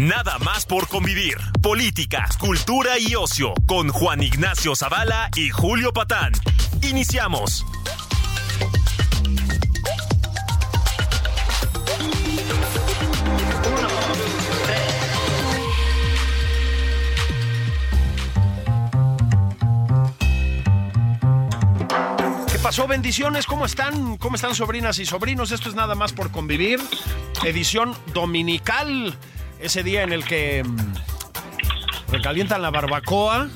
Nada más por convivir. Política, cultura y ocio con Juan Ignacio Zavala y Julio Patán. Iniciamos. ¿Qué pasó? Bendiciones, ¿cómo están? ¿Cómo están sobrinas y sobrinos? Esto es nada más por convivir. Edición dominical, ese día en el que mm, recalientan la barbacoa,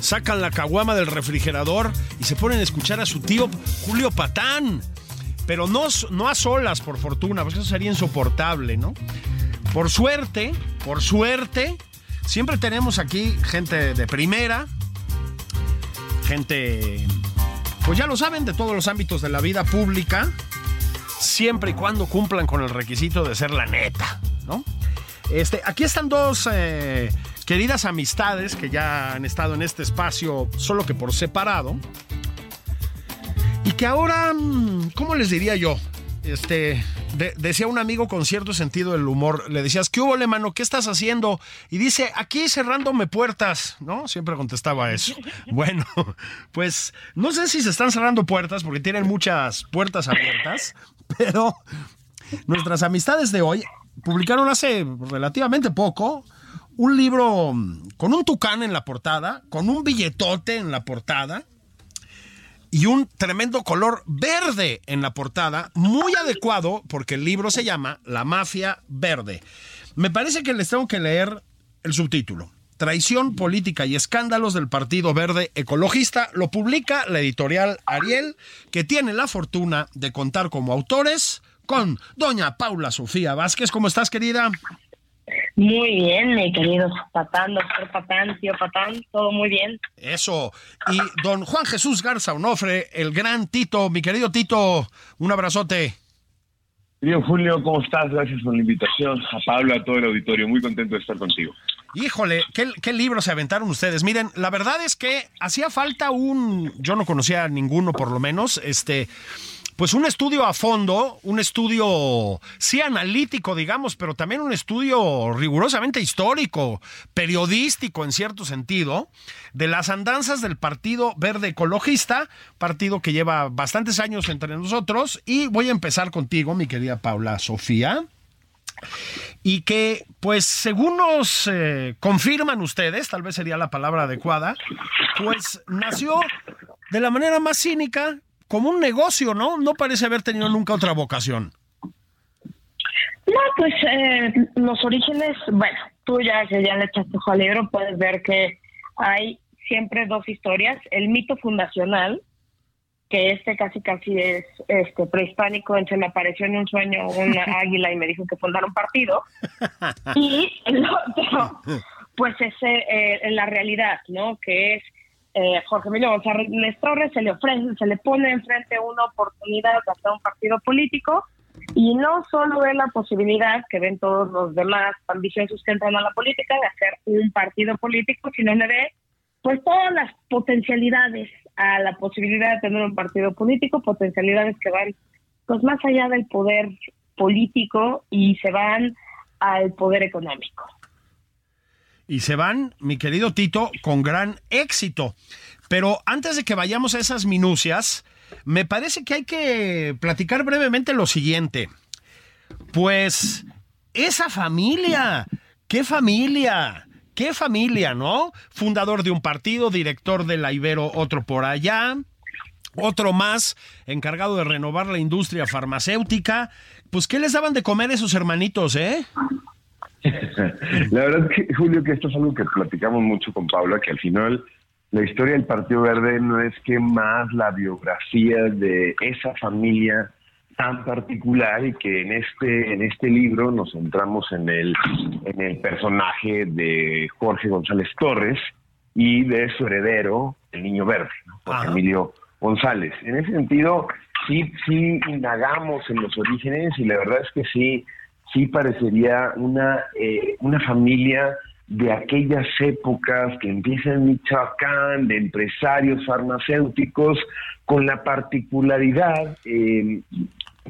sacan la caguama del refrigerador y se ponen a escuchar a su tío Julio Patán. Pero no, no a solas, por fortuna, porque eso sería insoportable, ¿no? Por suerte, por suerte, siempre tenemos aquí gente de primera, gente, pues ya lo saben, de todos los ámbitos de la vida pública, siempre y cuando cumplan con el requisito de ser la neta, ¿no? Este, aquí están dos eh, queridas amistades que ya han estado en este espacio, solo que por separado, y que ahora, mm, ¿cómo les diría yo? Este, de- decía un amigo con cierto sentido del humor, le decías, ¿qué hubo, mano? ¿Qué estás haciendo? Y dice, aquí cerrándome puertas, ¿no? Siempre contestaba eso. Bueno, pues no sé si se están cerrando puertas porque tienen muchas puertas abiertas, pero nuestras amistades de hoy publicaron hace relativamente poco un libro con un tucán en la portada, con un billetote en la portada y un tremendo color verde en la portada, muy adecuado porque el libro se llama La Mafia Verde. Me parece que les tengo que leer el subtítulo. Traición política y escándalos del Partido Verde Ecologista lo publica la editorial Ariel, que tiene la fortuna de contar como autores con doña Paula Sofía Vázquez. ¿Cómo estás, querida? Muy bien, mi querido Patán, doctor Patán, tío Patán, todo muy bien. Eso. Y don Juan Jesús Garza Onofre, el gran Tito, mi querido Tito, un abrazote. Querido Julio, ¿cómo estás? Gracias por la invitación. A Pablo, a todo el auditorio. Muy contento de estar contigo. Híjole, ¿qué, libros se aventaron ustedes? Miren, la verdad es que hacía falta un, yo no conocía ninguno por lo menos, este, pues un estudio a fondo, un estudio, sí analítico, digamos, pero también un estudio rigurosamente histórico, periodístico en cierto sentido, de las andanzas del Partido Verde Ecologista, partido que lleva bastantes años entre nosotros, y voy a empezar contigo, mi querida Paula Sofía y que, pues, según nos eh, confirman ustedes, tal vez sería la palabra adecuada, pues nació de la manera más cínica como un negocio, ¿no? No parece haber tenido nunca otra vocación. No, pues eh, los orígenes, bueno, tú ya que ya le echaste ojo al libro, puedes ver que hay siempre dos historias. El mito fundacional, que este casi casi es este prehispánico, en se me apareció en un sueño una águila y me dijo que fundara un partido. Y el otro, pues es eh, la realidad, ¿no? Que es eh, Jorge Emilio González Torres, se le ofrece, se le pone enfrente una oportunidad de hacer un partido político y no solo ve la posibilidad que ven todos los demás ambiciosos que entran a la política de hacer un partido político, sino le ve pues todas las potencialidades a la posibilidad de tener un partido político, potencialidades que van pues más allá del poder político y se van al poder económico. Y se van, mi querido Tito, con gran éxito. Pero antes de que vayamos a esas minucias, me parece que hay que platicar brevemente lo siguiente. Pues esa familia, qué familia, qué familia, ¿no? Fundador de un partido, director de la Ibero, otro por allá, otro más encargado de renovar la industria farmacéutica. Pues, ¿qué les daban de comer esos hermanitos, eh? La verdad es que, Julio, que esto es algo que platicamos mucho con Paula, que al final la historia del Partido Verde no es que más la biografía de esa familia tan particular y que en este en este libro nos centramos en el en el personaje de Jorge González Torres y de su heredero, el Niño Verde, ¿no? Jorge. Emilio González. En ese sentido, sí sí indagamos en los orígenes y la verdad es que sí sí parecería una eh, una familia de aquellas épocas que empiezan en Michoacán, de empresarios farmacéuticos, con la particularidad eh,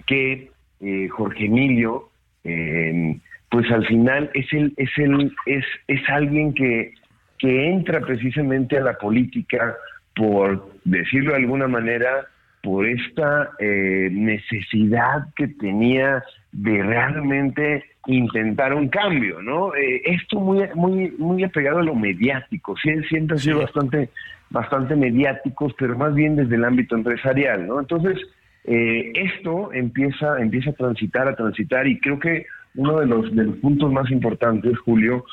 que eh, Jorge Emilio eh, pues al final es el, es el, es, es alguien que, que entra precisamente a la política por decirlo de alguna manera, por esta eh, necesidad que tenía de realmente intentar un cambio, ¿no? Eh, esto muy muy muy apegado a lo mediático, sí, siempre han sido bastante bastante mediáticos, pero más bien desde el ámbito empresarial, ¿no? Entonces eh, esto empieza empieza a transitar, a transitar y creo que uno de los, de los puntos más importantes, Julio,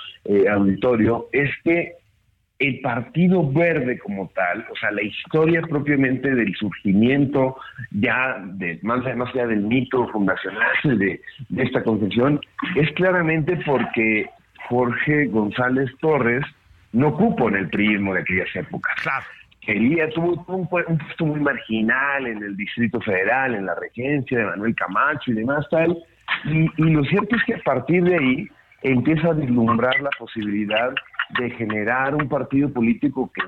auditorio, es que el Partido Verde como tal, o sea, la historia propiamente del surgimiento ya, de, más, allá del mito fundacional de, esta concepción, es claramente porque Jorge González Torres no cupo en el prismo de aquellas épocas. Claro. Quería, tuvo, un, puesto muy marginal en el Distrito Federal, en la regencia de Manuel Camacho y demás tal. Y, y lo cierto es que a partir de ahí empieza a vislumbrar la posibilidad de generar un partido político que,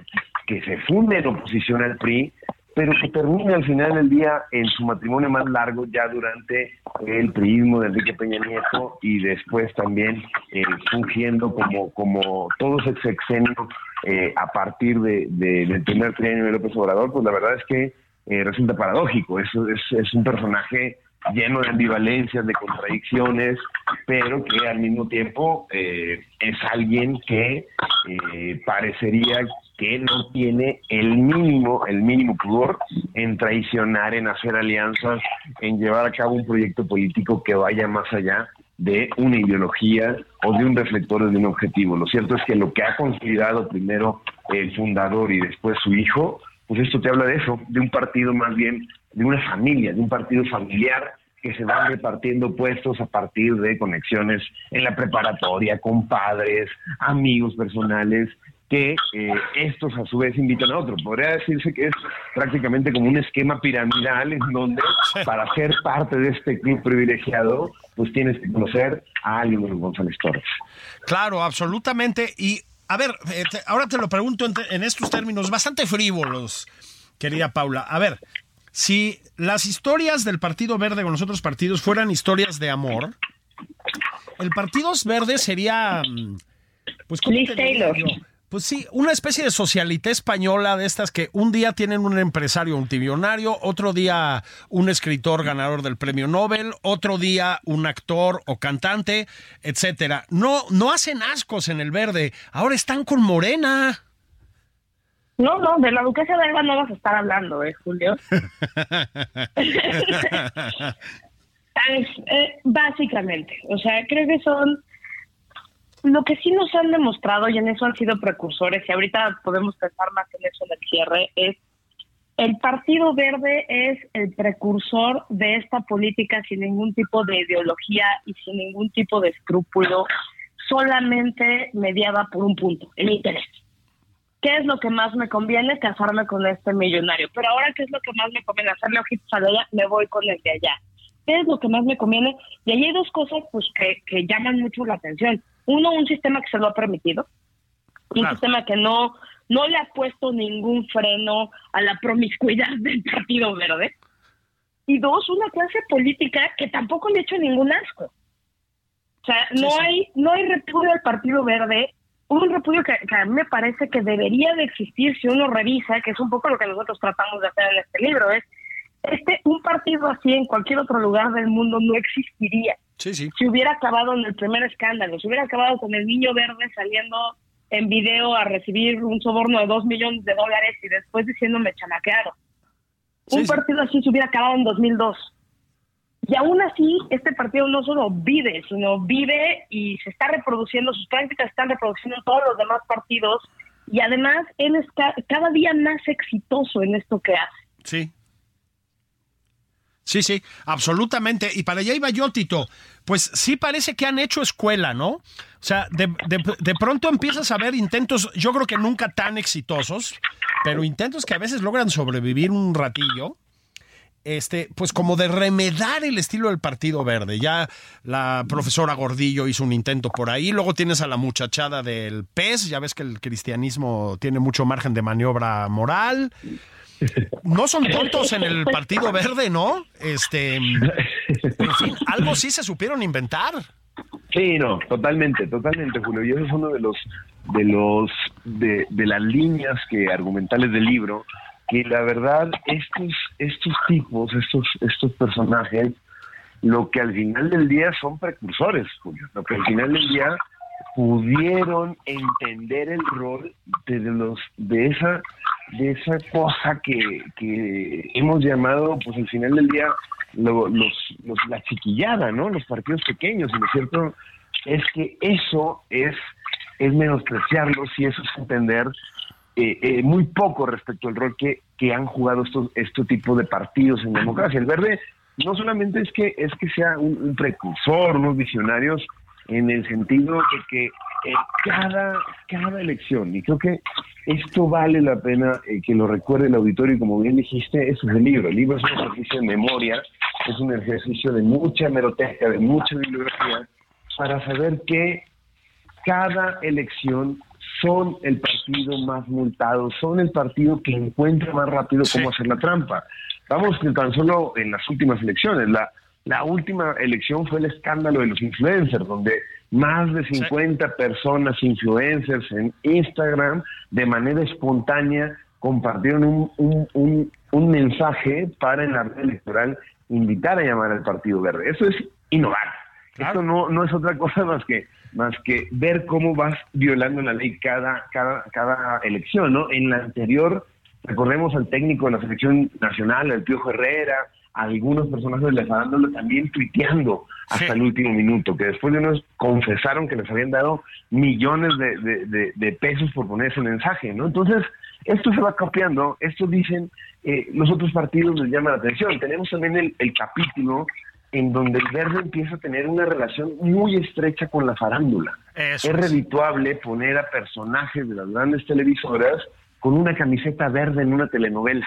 que se funde en oposición al PRI, pero que termina al final del día en su matrimonio más largo ya durante el priismo de Enrique Peña Nieto y después también eh, fungiendo como, como todo ese sexenio eh, a partir de, del primer trienio de López Obrador, pues la verdad es que eh, resulta paradójico. Eso es, es un personaje lleno de ambivalencias, de contradicciones, pero que al mismo tiempo eh, es alguien que eh, parecería que no tiene el mínimo, el mínimo pudor en traicionar, en hacer alianzas, en llevar a cabo un proyecto político que vaya más allá de una ideología o de un reflector de un objetivo. Lo cierto es que lo que ha considerado primero el fundador y después su hijo, pues esto te habla de eso, de un partido más bien de una familia, de un partido familiar que se van repartiendo puestos a partir de conexiones en la preparatoria, con padres, amigos personales, que eh, estos a su vez invitan a otros. Podría decirse que es prácticamente como un esquema piramidal en donde para ser parte de este club privilegiado, pues tienes que conocer a alguien de González Torres. Claro, absolutamente. Y a ver, eh, ahora te lo pregunto en estos términos bastante frívolos, querida Paula. A ver, si las historias del Partido Verde con los otros partidos fueran historias de amor, el Partido Verde sería, mm, pues, ¿cómo Pues sí, una especie de socialité española de estas que un día tienen un empresario multimillonario, otro día un escritor ganador del premio Nobel, otro día un actor o cantante, etcétera. No, no hacen ascos en el verde, ahora están con Morena. No, no, de la duquesa de Alba no vas a estar hablando, ¿eh, Julio? Eh, básicamente, o sea, creo que son lo que sí nos han demostrado y en eso han sido precursores y ahorita podemos pensar más en eso en el cierre es el Partido Verde es el precursor de esta política sin ningún tipo de ideología y sin ningún tipo de escrúpulo, solamente mediada por un punto, el interés. ¿qué es lo que más me conviene? Casarme con este millonario. Pero ahora, ¿qué es lo que más me conviene? Hacerle ojitos a allá, me voy con el de allá. ¿Qué es lo que más me conviene? Y ahí hay dos cosas pues que, que llaman mucho la atención. Uno, un sistema que se lo ha permitido, un sistema que no, no le ha puesto ningún freno a la promiscuidad del Partido Verde. Y dos, una clase política que tampoco le ha hecho ningún asco. O sea, no hay no hay repudio al Partido Verde un repudio que, a mí me parece que debería de existir si uno revisa, que es un poco lo que nosotros tratamos de hacer en este libro, es este un partido así en cualquier otro lugar del mundo no existiría. Sí, sí. Si hubiera acabado en el primer escándalo, si hubiera acabado con el niño verde saliendo en video a recibir un soborno de dos millones de dólares y después diciéndome chamaqueado. un partido así se hubiera acabado en 2002. Y aún así, este partido no solo vive, sino vive y se está reproduciendo, sus prácticas están reproduciendo en todos los demás partidos y además él es cada día más exitoso en esto que hace. Sí. Sí, sí, absolutamente. Y para allá iba yo, Tito. Pues sí parece que han hecho escuela, ¿no? O sea, de, de pronto empiezas a ver intentos, yo creo que nunca tan exitosos, pero intentos que a veces logran sobrevivir un ratillo este, pues como de remedar el estilo del Partido Verde. Ya la profesora Gordillo hizo un intento por ahí. Luego tienes a la muchachada del PES. Ya ves que el cristianismo tiene mucho margen de maniobra moral. No son tontos en el Partido Verde, ¿no? Este, en fin, algo sí se supieron inventar. Sí, no, totalmente, totalmente, Julio. Y eso es uno de los, de los, de las líneas que argumentales del libro, que la verdad estos, estos tipos, estos, estos personajes, lo que al final del día son precursores, Julio. Lo que al final del día pudieron entender el rol de los de esa de esa cosa que, que hemos llamado pues al final del día los, los, la chiquillada no los partidos pequeños y lo cierto es que eso es es menospreciarlos y eso es entender eh, eh, muy poco respecto al rol que, que han jugado estos este tipo de partidos en democracia. El verde no solamente es que es que sea un, un precursor unos visionarios en el sentido de que eh, cada, cada elección, y creo que esto vale la pena eh, que lo recuerde el auditorio, y como bien dijiste, eso es el libro. El libro es un ejercicio de memoria, es un ejercicio de mucha hemeroteca, de mucha bibliografía, para saber que cada elección son el partido más multado, son el partido que encuentra más rápido cómo hacer la trampa. Vamos tan solo en las últimas elecciones, la la última elección fue el escándalo de los influencers, donde más de 50 personas influencers en Instagram de manera espontánea compartieron un, un, un, mensaje para en la red electoral invitar a llamar al Partido Verde. Eso es innovar. Esto no, no es otra cosa más que más que ver cómo vas violando la ley cada, cada, cada elección, ¿no? En la anterior, recordemos al técnico de la selección nacional, el Piojo Herrera, algunos personajes de la farándula también tuiteando hasta el último minuto, que después de unos confesaron que les habían dado millones de, de, pesos por poner ese mensaje, ¿no? Entonces, esto se va copiando, esto dicen, eh, los otros partidos les llama la atención. Tenemos también el, el capítulo en donde el verde empieza a tener una relación muy estrecha con la farándula. es redituable poner a personajes de las grandes televisoras con una camiseta verde en una telenovela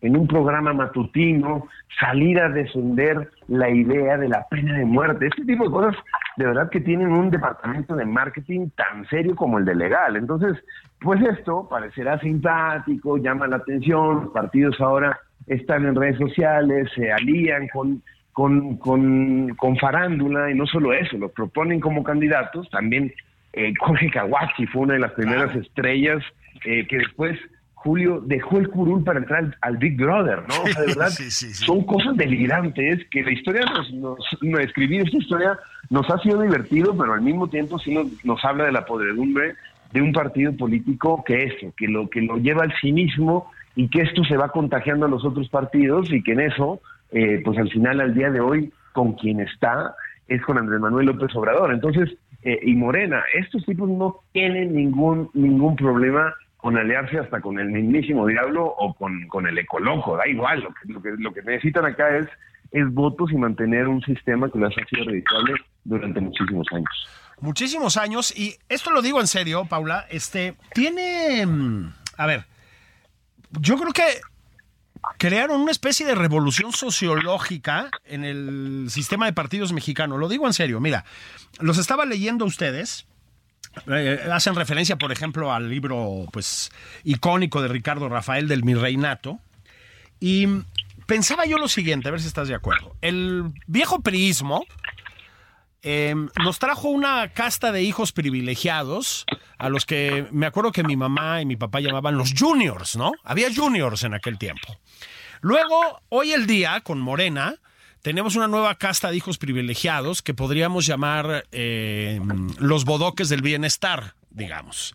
en un programa matutino, salir a defender la idea de la pena de muerte. Este tipo de cosas, de verdad que tienen un departamento de marketing tan serio como el de legal. Entonces, pues esto parecerá simpático, llama la atención, los partidos ahora están en redes sociales, se alían con, con, con, farándula y no solo eso, lo proponen como candidatos. También eh, Jorge Kawachi fue una de las primeras estrellas eh, que después Julio dejó el curul para entrar al, Big Brother, ¿no? O sea, de verdad, son cosas delirantes que la historia nos, nos, escribir esta historia nos ha sido divertido, pero al mismo tiempo sí nos, habla de la podredumbre de un partido político que eso, que lo que lo lleva al cinismo y que esto se va contagiando a los otros partidos y que en eso, eh, pues al final, al día de hoy, con quien está es con Andrés Manuel López Obrador. Entonces, eh, y Morena, estos tipos no tienen ningún ningún problema con aliarse hasta con el mismísimo diablo o con, con el ecoloco, da igual, lo que, lo que, lo que necesitan acá es, es votos y mantener un sistema que les ha sido redituable durante muchísimos años. Muchísimos años, y esto lo digo en serio, Paula, este, tiene, mm, a ver, yo creo que crearon una especie de revolución sociológica en el sistema de partidos mexicano. Lo digo en serio, mira, los estaba leyendo ustedes eh, hacen referencia, por ejemplo, al libro pues icónico de Ricardo Rafael del Mi Reinato. Y pensaba yo lo siguiente, a ver si estás de acuerdo. El viejo priismo eh, nos trajo una casta de hijos privilegiados a los que me acuerdo que mi mamá y mi papá llamaban los juniors, ¿no? Había juniors en aquel tiempo. Luego, hoy el día, con Morena, tenemos una nueva casta de hijos privilegiados que podríamos llamar eh, los bodoques del bienestar digamos.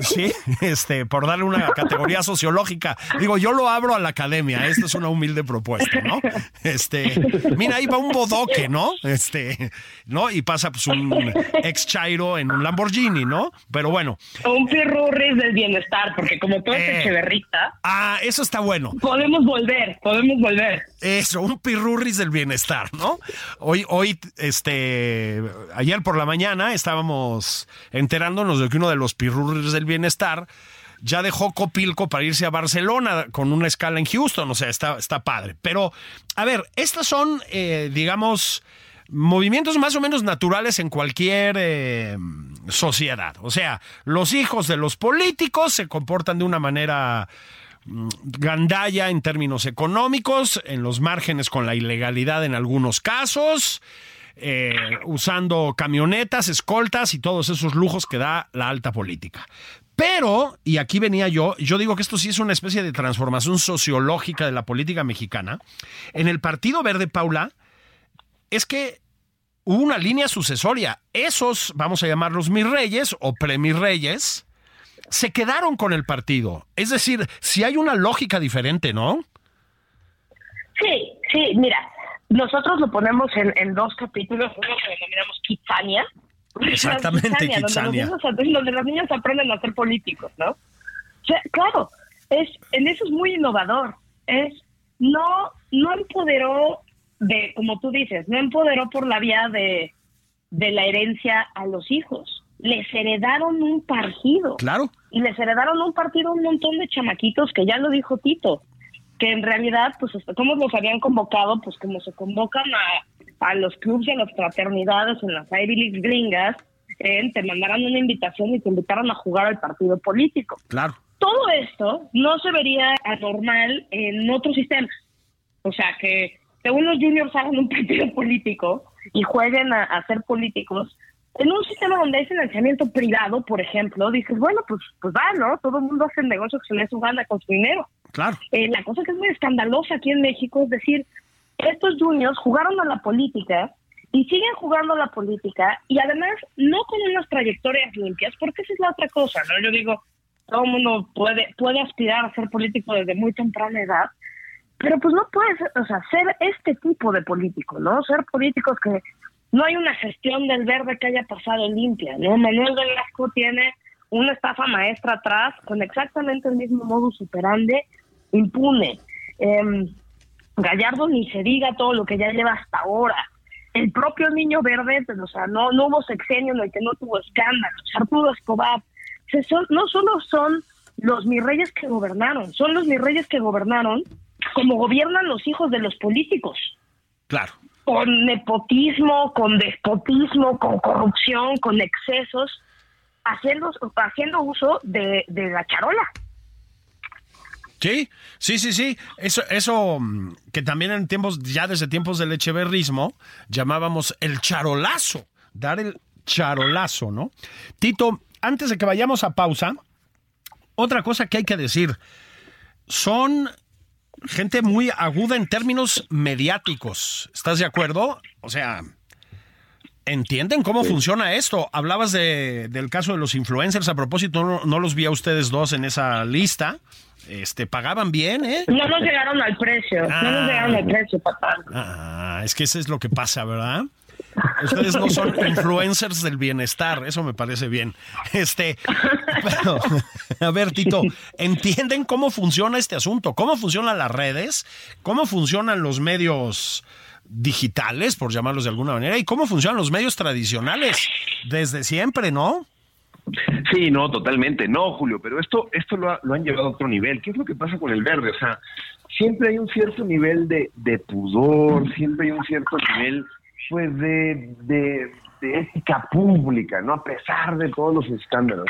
Sí, este, por darle una categoría sociológica. Digo, yo lo abro a la academia, esto es una humilde propuesta, ¿no? Este, mira, ahí va un bodoque, ¿no? Este, ¿no? Y pasa pues un ex chairo en un Lamborghini, ¿no? Pero bueno. Un pirurris del bienestar, porque como todo es eh, Ah, eso está bueno. Podemos volver, podemos volver. Eso, un pirurris del bienestar, ¿no? Hoy, hoy, este, ayer por la mañana estábamos enterándonos de que uno de los pirurris del bienestar ya dejó Copilco para irse a Barcelona con una escala en Houston, o sea, está, está padre. Pero, a ver, estas son, eh, digamos, movimientos más o menos naturales en cualquier eh, sociedad. O sea, los hijos de los políticos se comportan de una manera gandalla en términos económicos, en los márgenes con la ilegalidad en algunos casos, eh, usando camionetas, escoltas y todos esos lujos que da la alta política. Pero, y aquí venía yo, yo digo que esto sí es una especie de transformación sociológica de la política mexicana. En el Partido Verde, Paula, es que hubo una línea sucesoria. Esos, vamos a llamarlos mis reyes o premirreyes, se quedaron con el partido. Es decir, si hay una lógica diferente, ¿no? Sí, sí, mira, nosotros lo ponemos en, dos capítulos, uno que denominamos Kitsania. Exactamente, Kitsania. Donde, los niños aprenden a ser políticos, ¿no? O sea, claro, es, en eso es muy innovador. Es, no, no empoderó de, como tú dices, no empoderó por la vía de, de la herencia a los hijos. Les heredaron un partido. Claro. Y les heredaron un partido a un montón de chamaquitos que ya lo dijo Tito que en realidad, pues, ¿cómo los habían convocado? Pues como se convocan a, a los clubes y a las fraternidades en las Ivy League gringas, eh, te mandaran una invitación y te invitaran a jugar al partido político. Claro. Todo esto no se vería anormal en otros sistemas. O sea, que, que unos juniors hagan un partido político y jueguen a, a ser políticos, en un sistema donde hay financiamiento privado, por ejemplo, dices, bueno, pues, pues va, ¿no? Todo el mundo hace negocios que se le su gana con su dinero. Claro. Eh, la cosa que es muy escandalosa aquí en México es decir, estos juniors jugaron a la política y siguen jugando a la política y además no con unas trayectorias limpias, porque esa es la otra cosa, ¿no? Yo digo, todo el mundo puede, puede aspirar a ser político desde muy temprana edad, pero pues no puedes, o sea, ser este tipo de político, ¿no? Ser políticos que no hay una gestión del verde que haya pasado limpia, ¿no? Manuel Velasco tiene una estafa maestra atrás con exactamente el mismo modo superande impune. Em, Gallardo ni se diga todo lo que ya lleva hasta ahora. El propio niño verde, pues, o sea, no, hubo sexenio en el que no tuvo escándalos. Arturo Escobar. no solo son los mis reyes que gobernaron, son los mis reyes que gobernaron como gobiernan los hijos de los políticos. Claro. Con nepotismo, con despotismo, con corrupción, con excesos, haciendo, haciendo uso de, la charola. Sí, sí, sí, sí. Eso, eso mm, que también en tiempos, ya desde tiempos del echeverrismo, llamábamos el charolazo, dar el charolazo, ¿no? Tito, antes de que vayamos a pausa, otra cosa que hay que decir, son gente muy aguda en términos mediáticos, ¿estás de acuerdo? O sea, ¿entienden cómo funciona esto? Hablabas de, del caso de los influencers, a propósito, no, no los vi a ustedes dos en esa lista este, pagaban bien, ¿eh? No nos llegaron al precio, no nos llegaron al precio, papá. Ah, es que eso es lo que pasa, ¿verdad? Ustedes no son influencers del bienestar, eso me parece bien. Este, a ver, Tito, ¿entienden cómo funciona este asunto? ¿Cómo funcionan las redes? ¿Cómo funcionan los medios digitales, por llamarlos de alguna manera? ¿Y cómo funcionan los medios tradicionales? Desde siempre, ¿no? Sí, no, totalmente. No, Julio, pero esto, esto lo, han llevado a otro nivel. ¿Qué es lo que pasa con el verde? O sea, siempre hay un cierto nivel de, pudor, siempre hay un cierto nivel pues de, de, ética pública, ¿no? A pesar de todos los escándalos.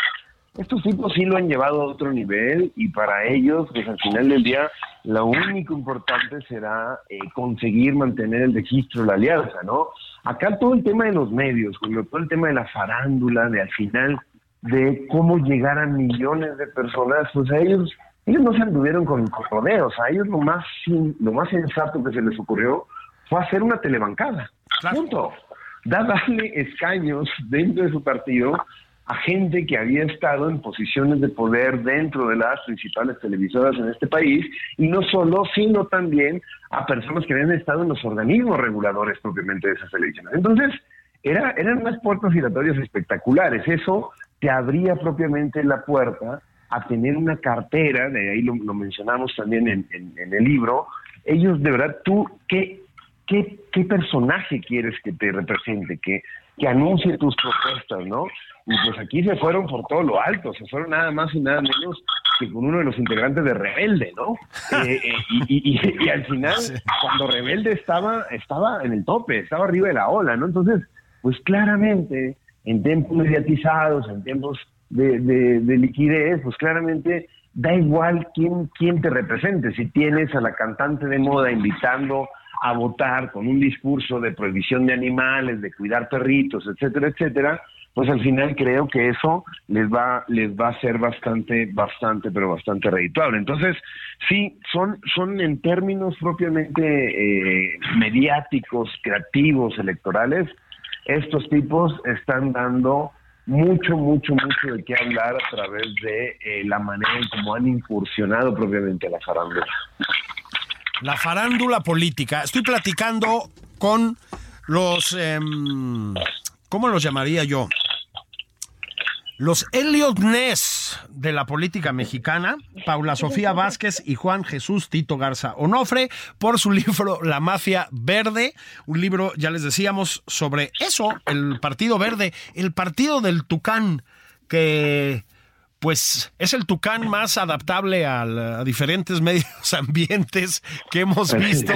Estos tipos sí lo han llevado a otro nivel y para ellos, pues al final del día, lo único importante será eh, conseguir mantener el registro, la alianza, ¿no? Acá todo el tema de los medios, Julio, todo el tema de la farándula, de al final de cómo llegar a millones de personas, pues a ellos, ellos no se anduvieron con, rodeos, a ellos lo más, lo más sensato que se les ocurrió fue hacer una telebancada. Punto. Da darle escaños dentro de su partido a gente que había estado en posiciones de poder dentro de las principales televisoras en este país, y no solo, sino también a personas que habían estado en los organismos reguladores propiamente de esas televisiones. Entonces, era, eran unas puertas giratorias espectaculares. Eso te abría propiamente la puerta a tener una cartera, de ahí lo, mencionamos también en, el libro, ellos de verdad, tú, ¿qué, qué, qué personaje quieres que te represente, que, que anuncie tus propuestas, ¿no? Y pues aquí se fueron por todo lo alto, se fueron nada más y nada menos que con uno de los integrantes de Rebelde, ¿no? Eh, eh, y, y, y, al final, cuando Rebelde estaba, estaba en el tope, estaba arriba de la ola, ¿no? Entonces, pues claramente en tiempos mediatizados, en tiempos de, liquidez, pues claramente da igual quién, quién te represente. Si tienes a la cantante de moda invitando a votar con un discurso de prohibición de animales, de cuidar perritos, etcétera, etcétera, pues al final creo que eso les va les va a ser bastante bastante pero bastante redituable. Entonces sí son son en términos propiamente eh, mediáticos creativos electorales estos tipos están dando mucho mucho mucho de qué hablar a través de eh, la manera en cómo han incursionado propiamente la farándula. La farándula política. Estoy platicando con los em, ¿cómo los llamaría yo? Los Elliot Ness de la política mexicana, Paula Sofía Vázquez y Juan Jesús Tito Garza Onofre, por su libro La Mafia Verde, un libro, ya les decíamos, sobre eso, el Partido Verde, el Partido del Tucán, que pues es el tucán más adaptable a, diferentes medios ambientes que hemos visto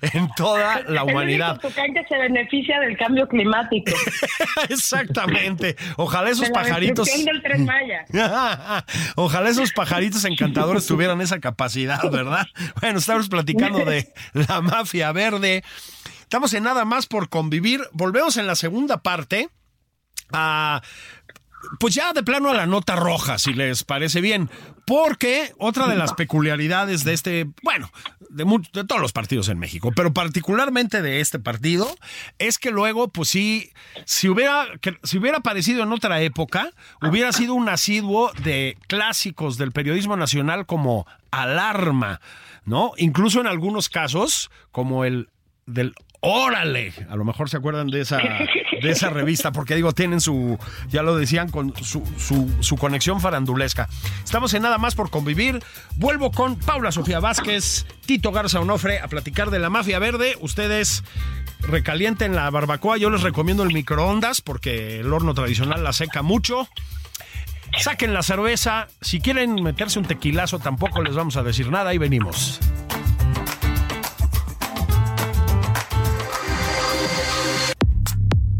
en toda la humanidad. El tucán que se beneficia del cambio climático. Exactamente. Ojalá esos pajaritos. Del Maya. Ojalá esos pajaritos encantadores tuvieran esa capacidad, ¿verdad? Bueno, estamos platicando de la mafia verde. Estamos en nada más por convivir. Volvemos en la segunda parte a pues ya de plano a la nota roja, si les parece bien. Porque otra de las peculiaridades de este, bueno, de, de, todos los partidos en México, pero particularmente de este partido, es que luego, pues sí, si hubiera, si hubiera aparecido en otra época, hubiera sido un asiduo de clásicos del periodismo nacional como Alarma, ¿no? Incluso en algunos casos, como el del Órale, a lo mejor se acuerdan de esa, de esa revista, porque digo, tienen su, ya lo decían, con su, su, su, conexión farandulesca. Estamos en nada más por convivir. Vuelvo con Paula Sofía Vázquez, Tito Garza Onofre a platicar de la mafia verde. Ustedes recalienten la barbacoa. Yo les recomiendo el microondas porque el horno tradicional la seca mucho. Saquen la cerveza. Si quieren meterse un tequilazo, tampoco les vamos a decir nada. Ahí venimos.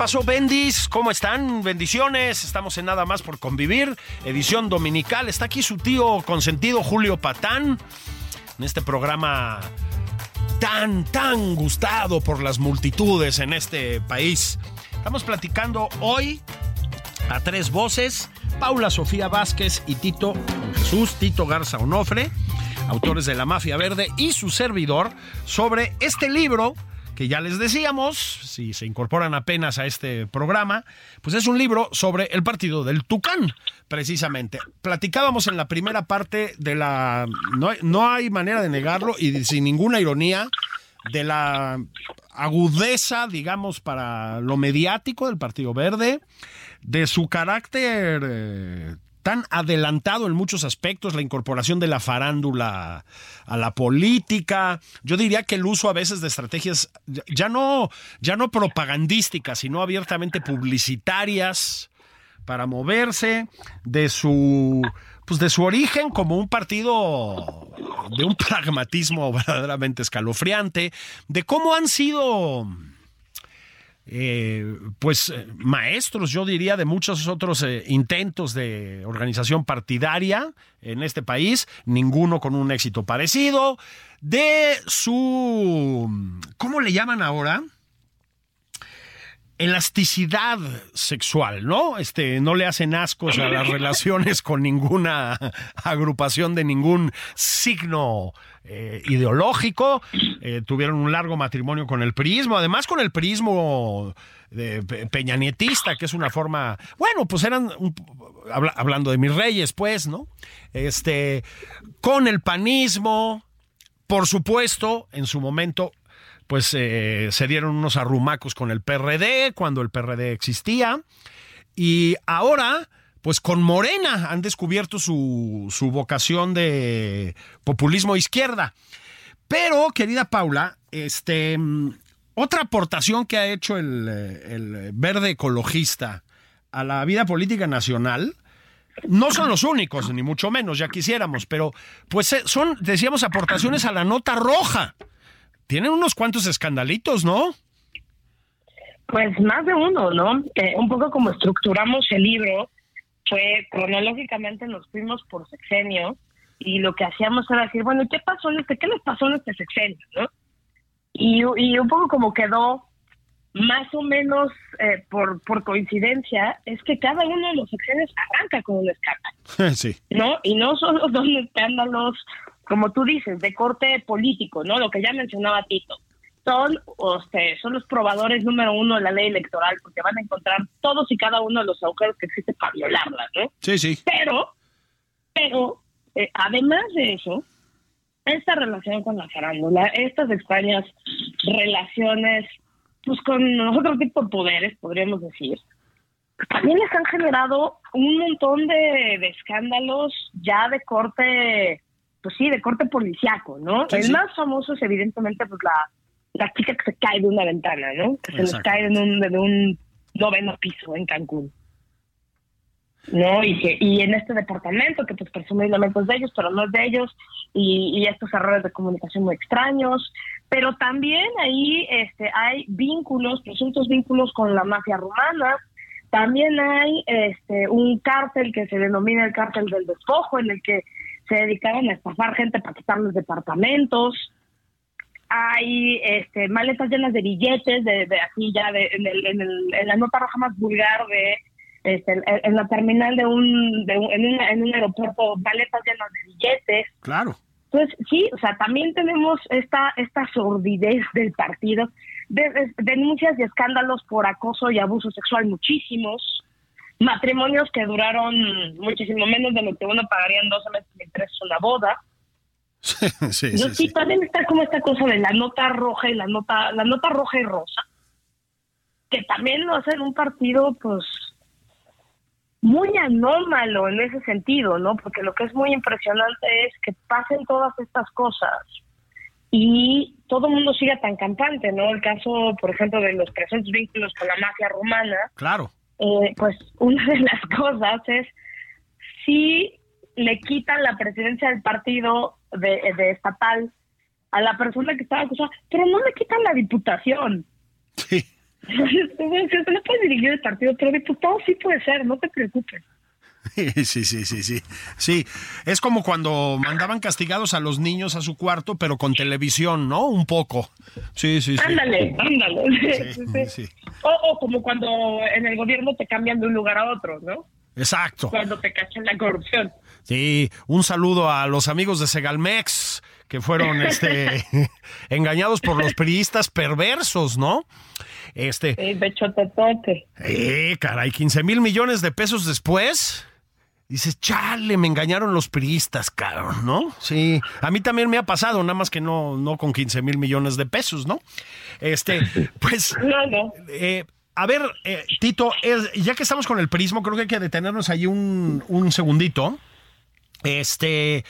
Pasó, Bendis? ¿Cómo están? Bendiciones. Estamos en Nada más por convivir. Edición dominical. Está aquí su tío consentido, Julio Patán, en este programa tan, tan gustado por las multitudes en este país. Estamos platicando hoy a tres voces, Paula Sofía Vázquez y Tito Jesús, Tito Garza Onofre, autores de La Mafia Verde, y su servidor, sobre este libro que ya les decíamos, si se incorporan apenas a este programa, pues es un libro sobre el partido del Tucán, precisamente. Platicábamos en la primera parte de la... No hay, no hay manera de negarlo y sin ninguna ironía de la agudeza, digamos, para lo mediático del Partido Verde, de su carácter eh, tan adelantado en muchos aspectos, la incorporación de la farándula a la política. Yo diría que el uso a veces de estrategias ya no, ya no propagandísticas, sino abiertamente publicitarias para moverse de su pues de su origen como un partido de un pragmatismo verdaderamente escalofriante, de cómo han sido eh, pues eh, maestros, yo diría, de muchos otros eh, intentos de organización partidaria en este país, ninguno con un éxito parecido, de su, ¿cómo le llaman ahora? elasticidad sexual, ¿no? Este, no le hacen ascos a las relaciones con ninguna agrupación de ningún signo eh, ideológico. Eh, tuvieron un largo matrimonio con el prismo, además con el prismo de peñanietista, que es una forma, bueno, pues eran hablando de mis reyes, pues, ¿no? Este, con el panismo, por supuesto, en su momento pues se dieron unos arrumacos con el PRD cuando el PRD existía. Y ahora, pues con Morena han descubierto su, su vocación de populismo izquierda. Pero, querida Paula, este, otra aportación que ha hecho el, el verde ecologista a la vida política nacional, no son los únicos, ni mucho menos, ya quisiéramos, pero pues eh, son, decíamos, aportaciones a la nota roja. Tienen unos cuantos escandalitos, ¿no? Pues más de uno, ¿no? un poco como estructuramos el libro, fue cronológicamente nos fuimos por sexenio y lo que hacíamos era decir, bueno, ¿qué pasó en este, qué les pasó en este sexenio, no? Y, y un poco como quedó más o menos eh, por, por coincidencia, es que cada uno de los sexenios arranca con un escándalo. Sí. ¿No? Y no solo son escándalos, como tú dices, de corte político, ¿no? Lo que ya mencionaba Tito son, este, son los probadores número uno de la ley electoral, porque van a encontrar todos y cada uno de los agujeros que existen para violarla, ¿no? Sí, sí. Pero, pero, eh, además de eso, esta relación con la farándula, estas extrañas relaciones, pues con otro tipo de poderes, podríamos decir, también les han generado un montón de, escándalos ya de corte, pues sí, de corte policiaco, ¿no? el más famoso es evidentemente pues la la chica que se cae de una ventana, ¿no? Que se les cae de un, de un noveno piso en Cancún. ¿no? Y que y en este departamento, que pues presumiblemente es de ellos, pero no es de ellos, y, y, estos errores de comunicación muy extraños, pero también ahí este hay vínculos, presuntos vínculos con la mafia rumana, también hay este un cártel que se denomina el cártel del despojo, en el que se dedicaban a estafar gente para quitarles departamentos, hay este, maletas llenas de billetes, de, de así ya de, en, el, en, el, en, la nota roja más vulgar de este, en la terminal de un, de un, en, un, en un aeropuerto, maletas llenas de billetes. Claro. Entonces, sí, o sea, también tenemos esta, esta sordidez del partido, de, denuncias y escándalos por acoso y abuso sexual muchísimos, matrimonios que duraron muchísimo menos de lo que uno pagaría en 12 meses y tres una boda. sí, Yo sí, también está como esta cosa de la nota roja y la nota, la nota roja y rosa, que también lo hacen un partido, pues, muy anómalo en ese sentido, ¿no? Porque lo que es muy impresionante es que pasen todas estas cosas y todo el mundo siga tan campante, ¿no? El caso, por ejemplo, de los presuntos vínculos con la mafia rumana. Claro. Eh, pues una de las cosas es si le quitan la presidencia del partido de, de estatal a la persona que estaba acusada, pero no le quitan la diputación. Sí. no puede dirigir el partido, pero diputado sí puede ser, no te preocupes. Sí, sí, sí, sí. Sí, es como cuando mandaban castigados a los niños a su cuarto, pero con televisión, ¿no? Un poco. Sí, sí, sí. Ándale, ándale. Sí, o, o, como cuando en el gobierno te cambian de un lugar a otro, ¿no? Exacto. Cuando te cachan la corrupción. Sí, un saludo a los amigos de Segalmex que fueron este engañados por los periodistas perversos, ¿no? Este. Sí, Eh, caray, 15 mil millones de pesos después. Dices, chale, me engañaron los priistas, cabrón, ¿no? Sí, a mí también me ha pasado, nada más que no, no con 15 mil millones de pesos, ¿no? Este, pues. No, no. Eh, a ver, eh, Tito, ya que estamos con el prismo, creo que hay que detenernos ahí un, un segundito. Este,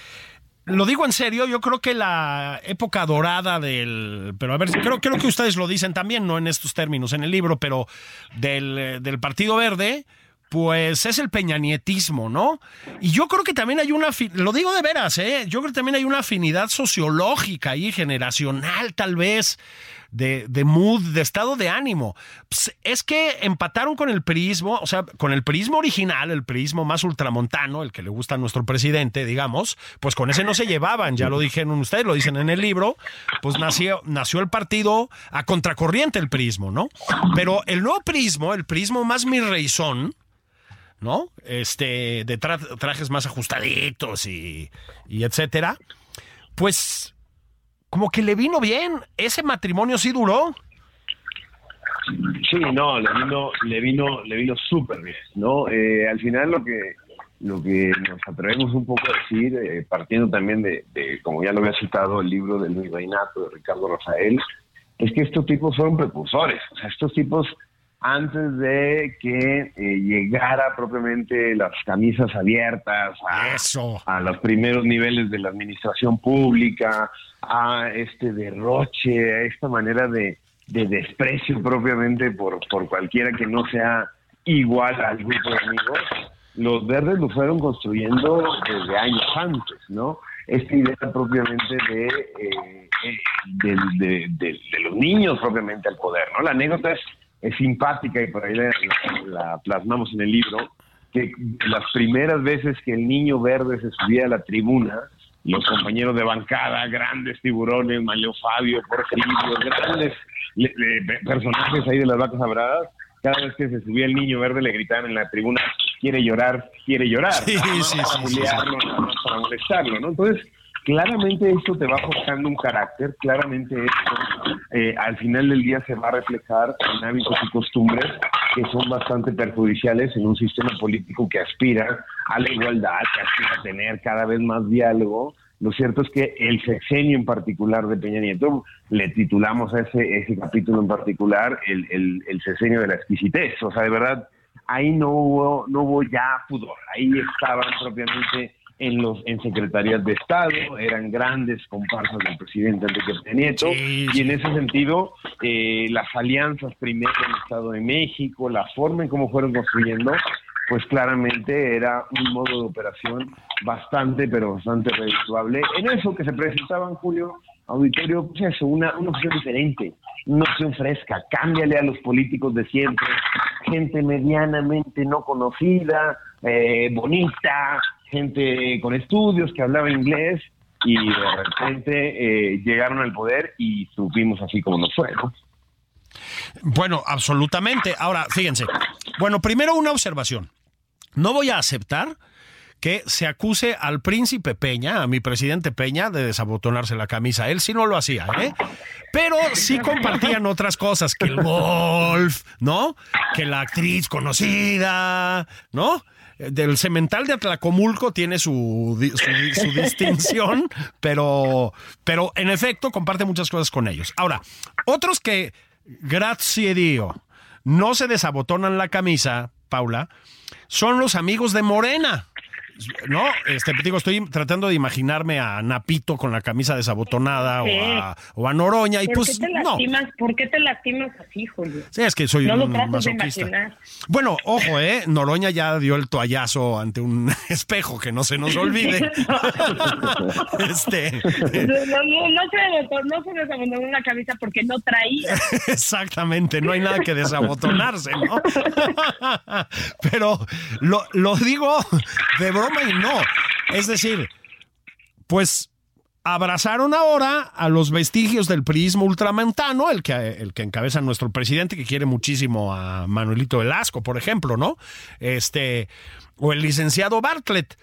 lo digo en serio, yo creo que la época dorada del, pero a ver, creo, creo que ustedes lo dicen también, no en estos términos en el libro, pero del, del Partido Verde, pues es el peñanietismo, ¿no? Y yo creo que también hay una, lo digo de veras, ¿eh? Yo creo que también hay una afinidad sociológica y generacional, tal vez, de, de mood, de estado de ánimo. Pues es que empataron con el prismo, o sea, con el prismo original, el prismo más ultramontano, el que le gusta a nuestro presidente, digamos, pues con ese no se llevaban, ya lo dijeron ustedes, lo dicen en el libro, pues nació, nació el partido a contracorriente el prismo, ¿no? Pero el nuevo prismo, el prismo más mi reizón, ¿no? Este, de tra trajes más ajustaditos y, y etcétera, pues como que le vino bien. Ese matrimonio sí duró. Sí, no, le vino, le vino, le vino súper bien, ¿no? Eh, al final lo que lo que nos atrevemos un poco a decir, eh, partiendo también de, de, como ya lo había citado, el libro de Luis Reinato, de Ricardo Rafael, es que estos tipos fueron precursores. O sea, estos tipos antes de que eh, llegara propiamente las camisas abiertas a, a los primeros niveles de la administración pública, a este derroche, a esta manera de, de desprecio propiamente por, por cualquiera que no sea igual al grupo de amigos, los verdes lo fueron construyendo desde años antes, ¿no? Esta idea propiamente de, eh, eh, de, de, los niños propiamente al poder, ¿no? La anécdota es, es simpática y por ahí la, plasmamos en el libro, que las primeras veces que el niño verde se subía a la tribuna, los compañeros de bancada, grandes tiburones, Mario Fabio, Porfirio, grandes personajes ahí de las vacas sabradas, cada vez que se subía el niño verde le gritaban en la tribuna, quiere llorar, quiere llorar, sí, sí, para para molestarlo, ¿no? Entonces, claramente esto te va forjando un carácter, claramente esto eh, al final del día se va a reflejar en hábitos y costumbres que son bastante perjudiciales en un sistema político que aspira a la igualdad, que aspira a tener cada vez más diálogo. Lo cierto es que el sexenio en particular de Peña Nieto, le titulamos a ese, ese capítulo en particular el, el, el sexenio de la exquisitez. O sea, de verdad, ahí no hubo, no hubo ya pudor, ahí estaban propiamente en los en secretarías de Estado, eran grandes comparsas del presidente Enrique Nieto, y en ese sentido, eh, las alianzas primero en el Estado de México, la forma en cómo fueron construyendo, pues claramente era un modo de operación bastante, pero bastante redituable. En eso que se presentaba en Julio, auditorio, pues eso, una, una opción diferente, una opción fresca, cámbiale a los políticos de siempre, gente medianamente no conocida, eh, bonita, gente con estudios que hablaba inglés y de repente eh, llegaron al poder y supimos así como nos fue, ¿no? Bueno, absolutamente. Ahora, fíjense. Bueno, primero una observación. No voy a aceptar que se acuse al príncipe Peña, a mi presidente Peña, de desabotonarse la camisa. Él sí no lo hacía, ¿eh? Pero sí compartían otras cosas, que el golf, ¿no? Que la actriz conocida, ¿no? Del cemental de Atlacomulco tiene su, su, distinción, pero, pero en efecto comparte muchas cosas con ellos. Ahora, otros que, gracias Dio, no se desabotonan la camisa, Paula, son los amigos de Morena. No, este, digo, estoy tratando de imaginarme a Napito con la camisa desabotonada o, a, Noroña y ¿Por pues qué te lastimas, ¿Por qué te lastimas así, Julio? Sí, es que soy un masoquista. Bueno, ojo, eh, Noroña ya dio el toallazo ante un espejo que no se nos olvide. este, no, no, se, no se desabotonó una camisa porque no traía. Exactamente, no hay nada que desabotonarse, ¿no? Pero lo, lo digo de broma y no. Es decir, pues abrazaron ahora a los vestigios del prismo ultramontano, el que, el que encabeza nuestro presidente, que quiere muchísimo a Manuelito Velasco, por ejemplo, ¿no? Este, o el licenciado Bartlett.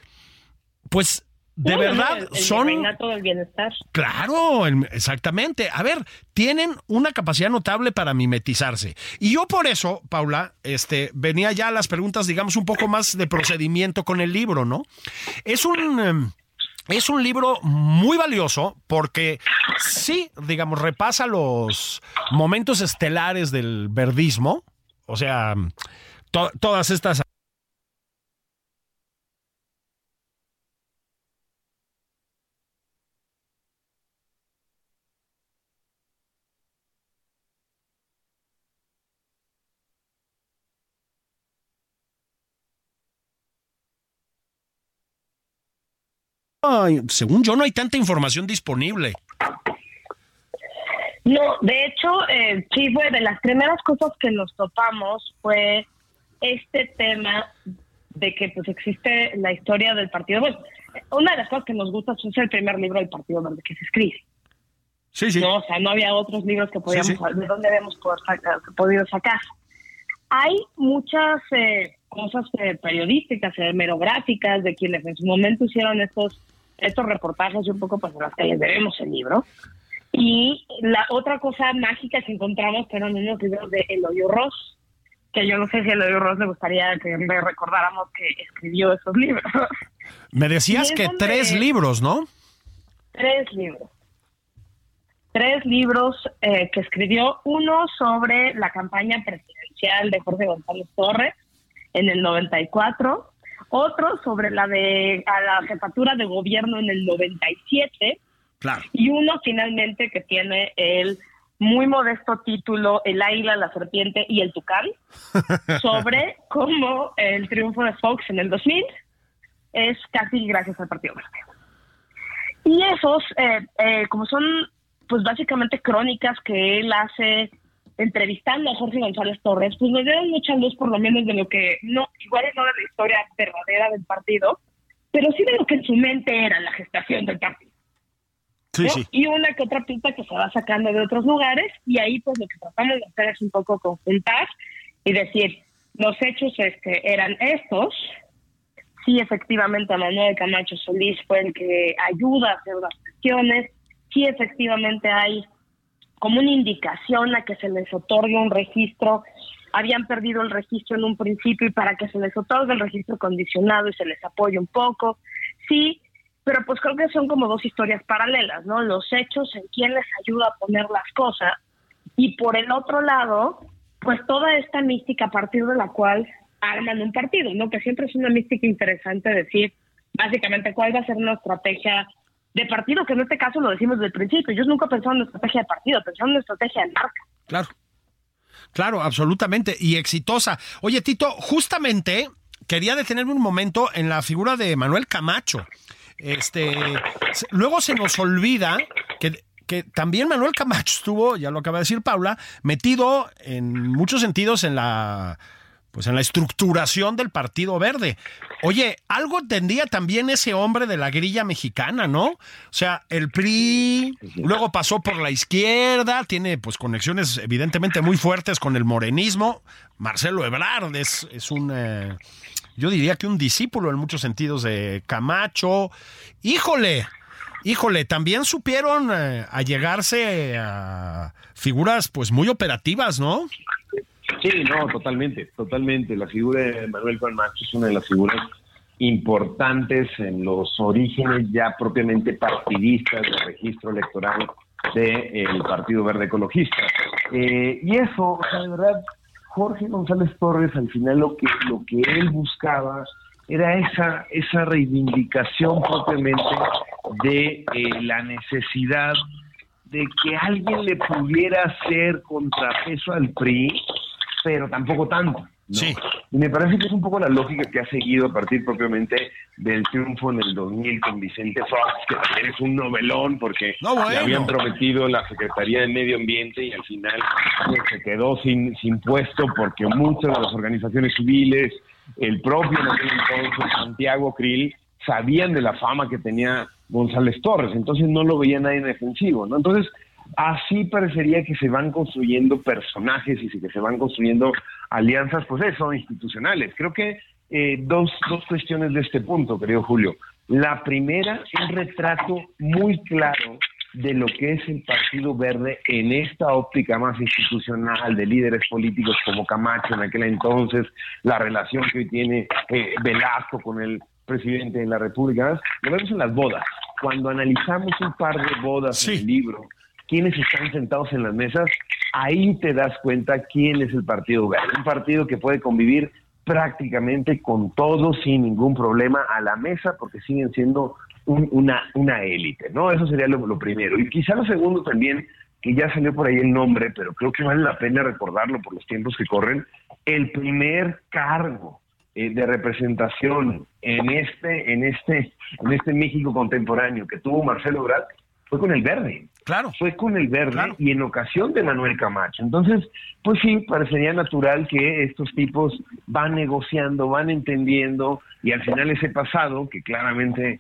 Pues de verdad son el bienestar. Claro, exactamente. A ver, tienen una capacidad notable para mimetizarse. Y yo por eso, Paula, este venía ya a las preguntas, digamos un poco más de procedimiento con el libro, ¿no? Es un em, es un libro muy valioso porque sí, digamos, repasa los momentos estelares del verdismo, o sea, todas estas según yo, no hay tanta información disponible. No, de hecho, eh, sí fue de las primeras cosas que nos topamos fue este tema de que pues existe la historia del Partido Verde. Una de las cosas que nos gusta es el primer libro del Partido Verde que se escribe. Sí, sí. No, o sea, no había otros libros que podíamos, de dónde habíamos podido sacar. Hay muchas eh, cosas eh, periodísticas, hemerográficas, de quienes en su momento hicieron estos estos reportajes y un poco pues en las que les debemos el libro. Y la otra cosa mágica que encontramos fueron unos libros de Eloy Ross, que yo no sé si a Eloy Ross le gustaría que recordáramos que escribió esos libros. Me decías que tres libros, ¿no? Tres libros. tres libros eh, que escribió, uno sobre la campaña presidencial de Jorge González Torres en el 94, otro sobre la de a la jefatura de gobierno en el 97, claro. y uno finalmente que tiene el muy modesto título El águila, la serpiente y el tucán, sobre cómo el triunfo de Fox en el 2000 es casi gracias al Partido Verde. Y esos, eh, eh, como son pues básicamente crónicas que él hace entrevistando a Jorge González Torres, pues nos dieron mucha luz por lo menos de lo que, no, igual no de la historia verdadera del partido, pero sí de lo que en su mente era la gestación del partido. Y una que otra pista que se va sacando de otros lugares y ahí pues lo que tratamos de hacer es un poco conjuntar y decir, los hechos este, eran estos, sí efectivamente Manuel Camacho Solís fue el que ayuda a hacer las cuestiones, sí efectivamente hay como una indicación a que se les otorgue un registro, habían perdido el registro en un principio y para que se les otorgue el registro condicionado y se les apoye un poco, sí pero pues creo que son como dos historias paralelas, ¿no? Los hechos en quién les ayuda a poner las cosas y por el otro lado, pues toda esta mística a partir de la cual arman un partido, ¿no? Que siempre es una mística interesante decir básicamente cuál va a ser una estrategia de partido, que en este caso lo decimos desde el principio. Yo nunca he pensado en una estrategia de partido, pensaba en una estrategia de marca. Claro. Claro, absolutamente. Y exitosa. Oye, Tito, justamente quería detenerme un momento en la figura de Manuel Camacho. Este, luego se nos olvida que, que también Manuel Camacho estuvo, ya lo acaba de decir Paula, metido en muchos sentidos en la pues en la estructuración del Partido Verde. Oye, algo tendría también ese hombre de la grilla mexicana, ¿no? O sea, el PRI, luego pasó por la izquierda, tiene pues conexiones evidentemente muy fuertes con el morenismo. Marcelo Ebrard es, es un, eh, yo diría que un discípulo en muchos sentidos de Camacho. Híjole, híjole, también supieron eh, allegarse a figuras pues muy operativas, ¿no? Sí, no, totalmente, totalmente. La figura de Manuel Camacho es una de las figuras importantes en los orígenes ya propiamente partidistas del registro electoral del Partido Verde Ecologista. Eh, y eso, o sea, de verdad, Jorge González Torres al final lo que, lo que él buscaba era esa, esa reivindicación propiamente de eh, la necesidad de que alguien le pudiera hacer contrapeso al PRI, pero tampoco tanto. Sí. Y me parece que es un poco la lógica que ha seguido a partir propiamente del triunfo en el 2000 con Vicente Fox, que también es un novelón porque le habían prometido la Secretaría de Medio Ambiente y al final pues, se quedó sin, sin puesto porque muchas de las organizaciones civiles, el propio en aquel entonces Santiago Krill, sabían de la fama que tenía González Torres, entonces no lo veía nadie defensivo, ¿no? Entonces, así parecería que se van construyendo personajes y que se van construyendo alianzas, pues eso, institucionales. Creo que eh, dos, dos cuestiones de este punto, querido Julio. La primera, un retrato muy claro de lo que es el Partido Verde en esta óptica más institucional de líderes políticos como Camacho en aquel entonces, la relación que hoy tiene eh, Velasco con el presidente de la República. Lo vemos en las bodas. Cuando analizamos un par de bodas en el libro, quienes están sentados en las mesas, ahí te das cuenta quién es el Partido Verde. Un partido que puede convivir prácticamente con todo sin ningún problema a la mesa porque siguen siendo una, una élite, ¿no? Eso sería lo, primero. Y quizá lo segundo también, que ya salió por ahí el nombre, pero creo que vale la pena recordarlo por los tiempos que corren, el primer cargo eh, de representación en este, en este, en este México contemporáneo que tuvo Marcelo Brad fue con el verde. Claro. Fue con el verde y en ocasión de Manuel Camacho. Entonces, pues sí, parecería natural que estos tipos van negociando, van entendiendo y al final ese pasado, que claramente eh,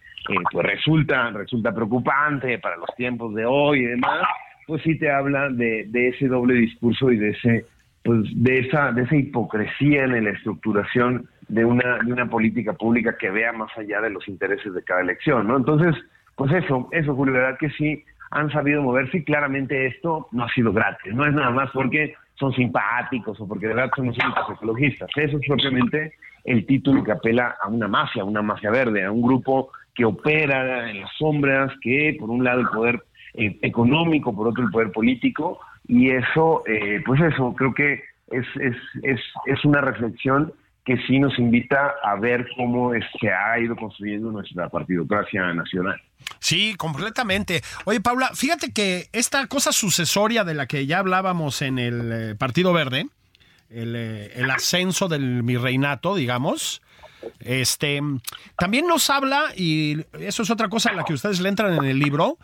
pues resulta, resulta preocupante para los tiempos de hoy y demás, pues sí te habla de, de ese doble discurso y de ese pues de esa de esa hipocresía en la estructuración de una de una política pública que vea más allá de los intereses de cada elección, ¿no? Entonces, pues eso, eso Julio, verdad que sí han sabido moverse y claramente esto no ha sido gratis, no es nada más porque son simpáticos o porque de verdad son los únicos ecologistas, eso es propiamente el título que apela a una mafia, a una mafia verde, a un grupo que opera en las sombras, que por un lado el poder eh, económico, por otro el poder político, y eso, eh, pues eso, creo que es, es, es, es una reflexión que sí nos invita a ver cómo se ha ido construyendo nuestra partidocracia nacional. Sí, completamente. Oye, Paula, fíjate que esta cosa sucesoria de la que ya hablábamos en el eh, Partido Verde, el, eh, el ascenso del virreinato, digamos, este, también nos habla, y eso es otra cosa a la que ustedes le entran en el libro,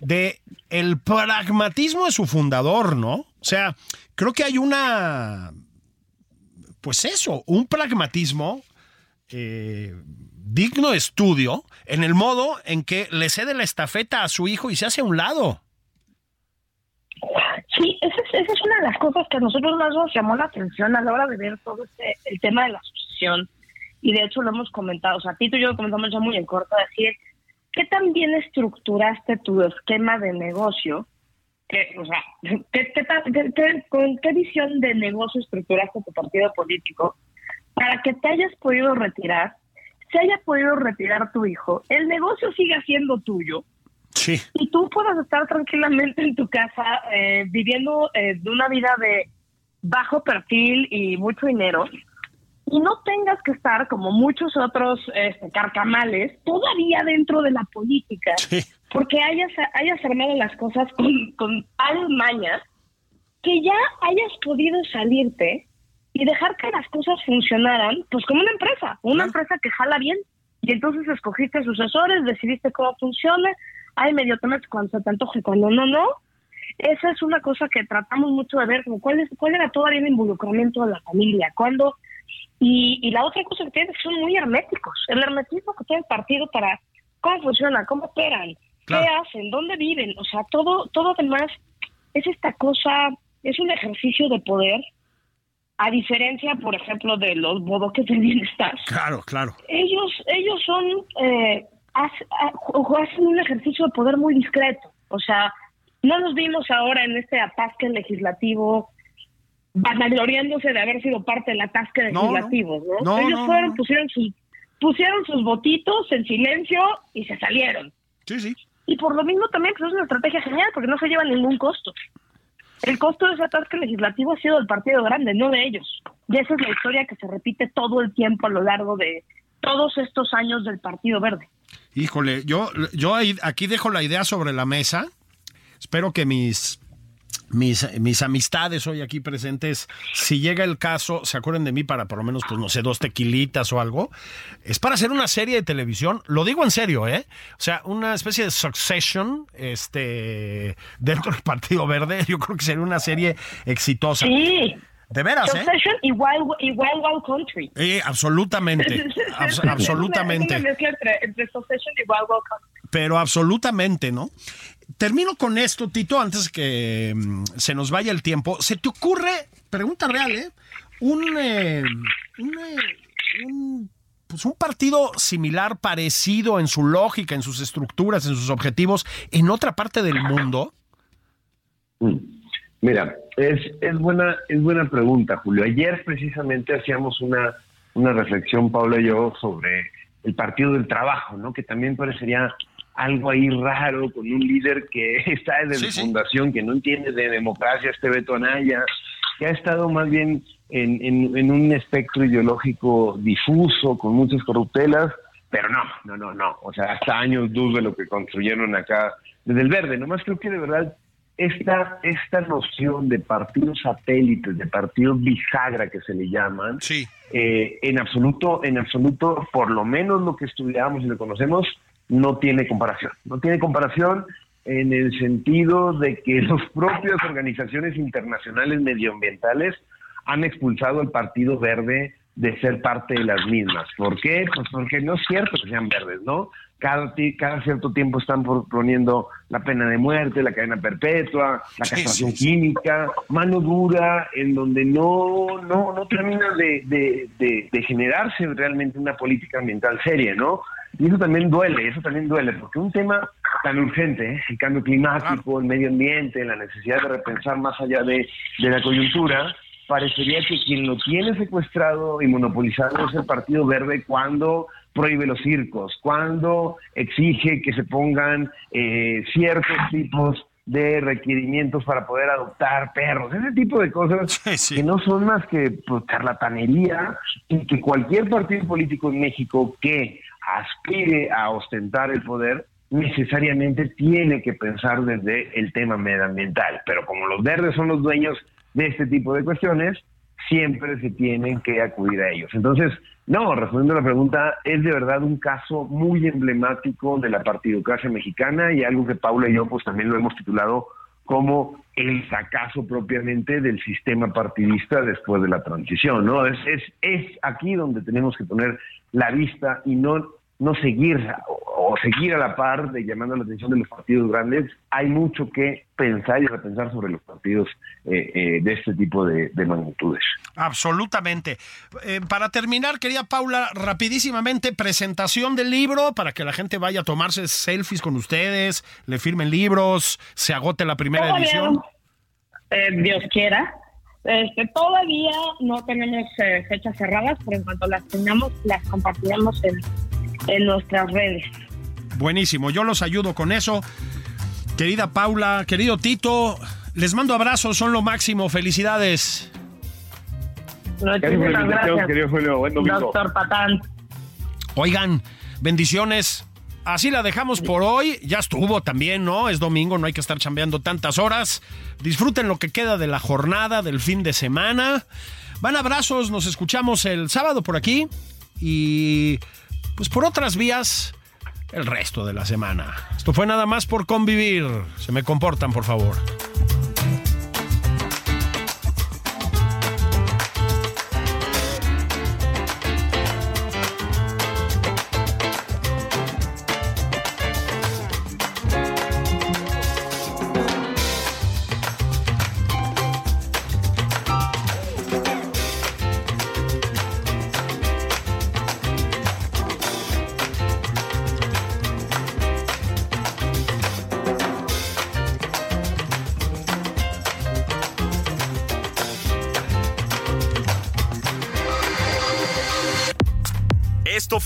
de el pragmatismo de su fundador, ¿no? O sea, creo que hay una, pues eso, un pragmatismo eh, digno estudio en el modo en que le cede la estafeta a su hijo y se hace a un lado. Sí, esa es, esa es una de las cosas que a nosotros más nos llamó la atención a la hora de ver todo este, el tema de la sucesión. Y de hecho lo hemos comentado, o sea, Tito y yo lo comentamos ya muy en corto, decir, ¿qué tan bien estructuraste tu esquema de negocio? ¿Qué, o sea, ¿qué, qué, qué- qué- ¿con qué visión de negocio estructuraste tu partido político para que te hayas podido retirar, se haya podido retirar tu hijo, el negocio siga siendo tuyo, Sí. y tú puedas estar tranquilamente en tu casa eh, viviendo eh, de una vida de bajo perfil y mucho dinero y no tengas que estar como muchos otros este, carcamales todavía dentro de la política Sí. porque hayas, hayas armado las cosas con, con tales mañas que ya hayas podido salirte y dejar que las cosas funcionaran, pues como una empresa, una empresa que jala bien. Y entonces escogiste sucesores, decidiste cómo funciona, ay, medio te metes cuando se te antoje, cuando no, no. Esa es una cosa que tratamos mucho de ver, como cuál, es, cuál era todavía el involucramiento de la familia, cuando... Y, y la otra cosa que tienen es que son muy herméticos. El hermetismo que tiene el partido para cómo funciona, cómo operan, Claro. qué hacen, dónde viven, o sea, todo, todo demás es esta cosa, es un ejercicio de poder, a diferencia, por ejemplo, de los bodoques del bienestar. Claro, claro. Ellos, ellos son, eh, hacen un ejercicio de poder muy discreto, o sea, no nos vimos ahora en este atasque legislativo vanagloriándose de haber sido parte del atasque no. legislativo, ¿no? No, Ellos fueron, pusieron sus pusieron sus votitos en silencio y se salieron. Sí, sí. Y por lo mismo también pues, es una estrategia genial porque no se lleva ningún costo. El costo de ese atasque legislativo ha sido del partido grande, no de ellos. Y esa es la historia que se repite todo el tiempo a lo largo de todos estos años del Partido Verde. Híjole, yo, yo aquí dejo la idea sobre la mesa. Espero que mis, mis, mis amistades hoy aquí presentes, si llega el caso, se acuerden de mí para por lo menos, pues no sé, dos tequilitas o algo. Es para hacer una serie de televisión, lo digo en serio, ¿eh? O sea, una especie de succession este, dentro del Partido Verde. Yo creo que sería una serie exitosa. Sí, De veras, ¿eh? Succession y Wild, y Wild Wild Country. Eh, absolutamente, abs- Es una- absolutamente. Es una mezcla entre, entre Succession y Wild Wild Country. Pero absolutamente, ¿no? Termino con esto, Tito, antes que mm, se nos vaya el tiempo. ¿Se te ocurre, pregunta real, ¿eh? Un, eh, eh, un, pues un partido similar, parecido en su lógica, en sus estructuras, en sus objetivos, en otra parte del mundo? Mm. Mira, es, es buena es buena pregunta, Julio. Ayer precisamente hacíamos una, una reflexión, Pablo y yo, sobre el Partido del Trabajo, ¿no? Que también parecería algo ahí raro con un líder que está desde Sí, sí. fundación, que no entiende de democracia, este Beto Anaya, que ha estado más bien en, en, en un espectro ideológico difuso, con muchas corruptelas, pero no, no, no, no. O sea, hasta años luz de lo que construyeron acá desde el verde. Nomás creo que de verdad esta, esta noción de partidos satélites, de partidos bisagra que se le llaman, Sí. eh, en absoluto, en absoluto, por lo menos lo que estudiamos y lo conocemos, no tiene comparación. No tiene comparación en el sentido de que las propias organizaciones internacionales medioambientales han expulsado al Partido Verde de ser parte de las mismas. ¿Por qué? Pues porque no es cierto que sean verdes, ¿no? Cada, cada cierto tiempo están proponiendo la pena de muerte, la cadena perpetua, la castración química, mano dura, en donde no, no, no termina de, de, de- de generarse realmente una política ambiental seria, ¿no? Y eso también duele, eso también duele, porque un tema tan urgente, ¿eh? el cambio climático, el medio ambiente, la necesidad de repensar más allá de, de la coyuntura, parecería que quien lo tiene secuestrado y monopolizado es el Partido Verde cuando prohíbe los circos, cuando exige que se pongan eh, ciertos tipos de requerimientos para poder adoptar perros, ese tipo de cosas que no son más que pues, charlatanería y que cualquier partido político en México que aspire a ostentar el poder necesariamente tiene que pensar desde el tema medioambiental. Pero como los verdes son los dueños de este tipo de cuestiones, siempre se tienen que acudir a ellos. Entonces, no, respondiendo a la pregunta, es de verdad un caso muy emblemático de la partidocracia mexicana y algo que Paula y yo pues también lo hemos titulado como el fracaso propiamente del sistema partidista después de la transición, ¿no? Es, es, es aquí donde tenemos que poner la vista y no no seguir o, seguir a la par de llamando la atención de los partidos grandes, hay mucho que pensar y repensar sobre los partidos eh, eh, de este tipo de, magnitudes. Absolutamente. Eh, para terminar, quería Paula, rapidísimamente, presentación del libro para que la gente vaya a tomarse selfies con ustedes, le firmen libros, se agote la primera edición. Dios quiera. Este, todavía no tenemos fechas cerradas, pero en cuanto las tengamos, las compartiremos en en nuestras redes. Buenísimo, yo los ayudo con eso. Querida Paula, querido Tito, les mando abrazos, son lo máximo, felicidades. Muchísimas gracias, querido Julio. Buen domingo. Doctor Patán. Oigan, bendiciones. Así la dejamos por hoy. Ya estuvo también, ¿no? Es domingo, no hay que estar chambeando tantas horas. Disfruten lo que queda de la jornada, del fin de semana. Van abrazos, nos escuchamos el sábado por aquí. Y pues por otras vías el resto de la semana. Esto fue nada más por convivir. Se me comportan, por favor.